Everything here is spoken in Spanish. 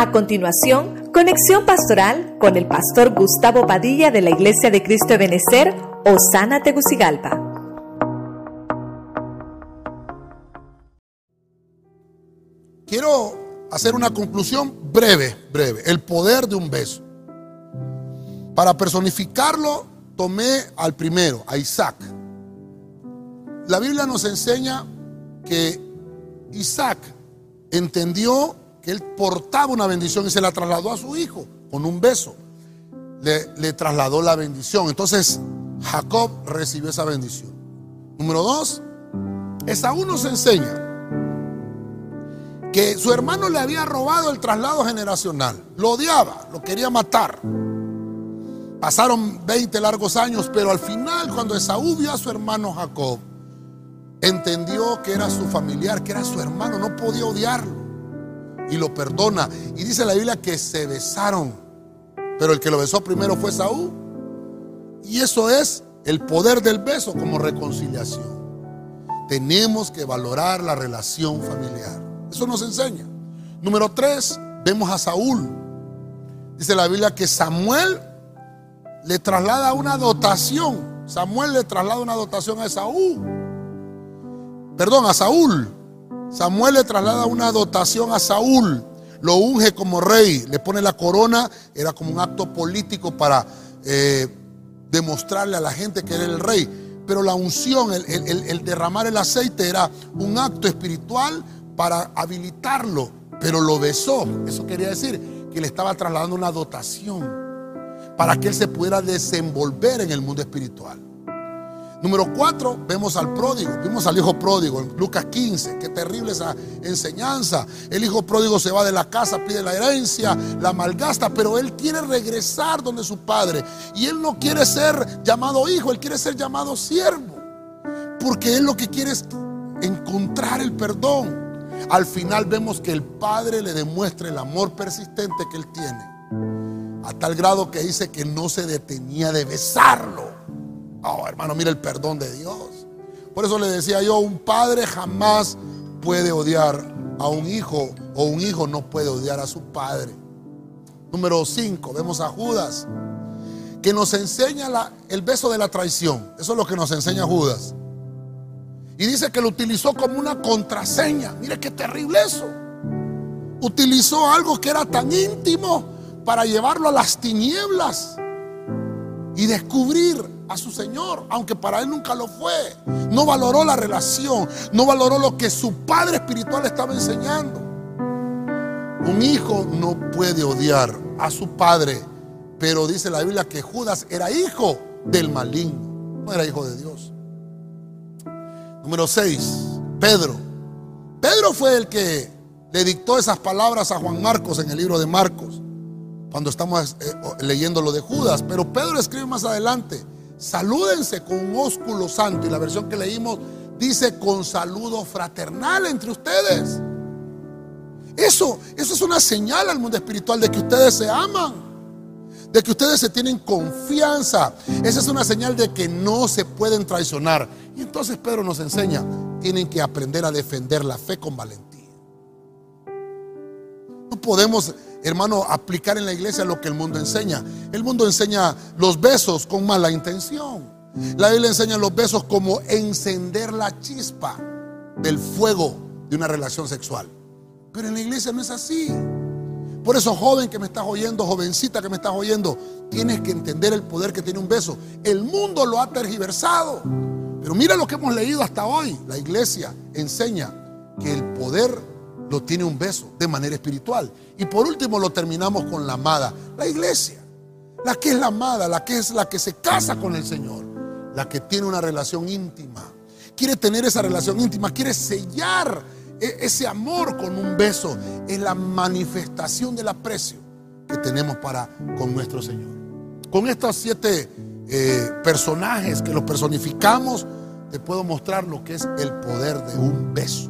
A continuación, conexión pastoral con el pastor Gustavo Padilla de la Iglesia de Cristo de Benecer, Osana Tegucigalpa. Quiero hacer una conclusión breve, breve. El poder de un beso. Para personificarlo, tomé al primero, a Isaac. La Biblia nos enseña que Isaac entendió que él portaba una bendición y se la trasladó a su hijo con un beso. Le, trasladó la bendición. Entonces Jacob recibió esa bendición. Número dos, Esaú nos enseña que su hermano le había robado el traslado generacional. Lo odiaba, lo quería matar. Pasaron 20 largos años, pero al final cuando Esaú vio a su hermano Jacob, entendió que era su familiar, que era su hermano, no podía odiarlo y lo perdona. Y dice la Biblia que se besaron. Pero el que lo besó primero fue Saúl. Y eso es el poder del beso como reconciliación. Tenemos que valorar la relación familiar. Eso nos enseña. Número tres, vemos a Saúl. Dice la Biblia que Samuel le traslada una dotación. Samuel le traslada una dotación a Saúl. Perdón, a Saúl. Samuel le traslada una dotación a Saúl, lo unge como rey, le pone la corona, era como un acto político para eh, demostrarle a la gente que era el rey. Pero la unción, el, el derramar el aceite era un acto espiritual para habilitarlo, pero lo besó. Eso quería decir que le estaba trasladando una dotación para que él se pudiera desenvolver en el mundo espiritual. Número cuatro, vemos al pródigo, vimos al hijo pródigo en Lucas 15. Qué terrible esa enseñanza. El hijo pródigo se va de la casa, pide la herencia, la malgasta, pero él quiere regresar donde su padre. Y él no quiere ser llamado hijo, él quiere ser llamado siervo. Porque él lo que quiere es encontrar el perdón. Al final vemos que el padre le demuestra el amor persistente que él tiene. A tal grado que dice que no se detenía de besarlo. Oh, hermano, mira el perdón de Dios. Por eso le decía yo, un padre jamás puede odiar a un hijo o un hijo no puede odiar a su padre. Número 5, vemos a Judas, que nos enseña el beso de la traición. Eso es lo que nos enseña Judas. Y dice que lo utilizó como una contraseña. Mire qué terrible eso. Utilizó algo que era tan íntimo para llevarlo a las tinieblas y descubrir a su Señor, aunque para él nunca lo fue. No valoró la relación, no valoró lo que su padre espiritual estaba enseñando. Un hijo no puede odiar a su padre, pero dice la Biblia que Judas era hijo del maligno, no era hijo de Dios. Número 6, Pedro. Pedro fue el que le dictó esas palabras a Juan Marcos en el libro de Marcos, cuando estamos eh, leyendo lo de Judas, pero Pedro escribe más adelante salúdense con un ósculo santo. Y la versión que leímos dice con saludo fraternal entre ustedes. Eso, eso es una señal al mundo espiritual de que ustedes se aman. De que ustedes se tienen confianza. Esa es una señal de que no se pueden traicionar. Y entonces Pedro nos enseña, tienen que aprender a defender la fe con valentía. Podemos hermano, aplicar en la iglesia lo que el mundo enseña. El mundo enseña los besos con mala intención. La Biblia enseña los besos como encender la chispa del fuego de una relación sexual. Pero en la iglesia no es así. Por eso, joven que me estás oyendo, jovencita que me estás oyendo, tienes que entender el poder que tiene un beso. El mundo lo ha tergiversado. Pero mira lo que hemos leído hasta hoy. La iglesia enseña que el poder lo tiene un beso de manera espiritual. Y por último lo terminamos con la amada, la iglesia. La que es la amada, la que es la que se casa con el Señor, la que tiene una relación íntima. Quiere tener esa relación íntima, quiere sellar e-, ese amor con un beso. Es la manifestación del aprecio que tenemos para con nuestro Señor. Con estos siete eh, personajes que los personificamos, te puedo mostrar lo que es el poder de un beso.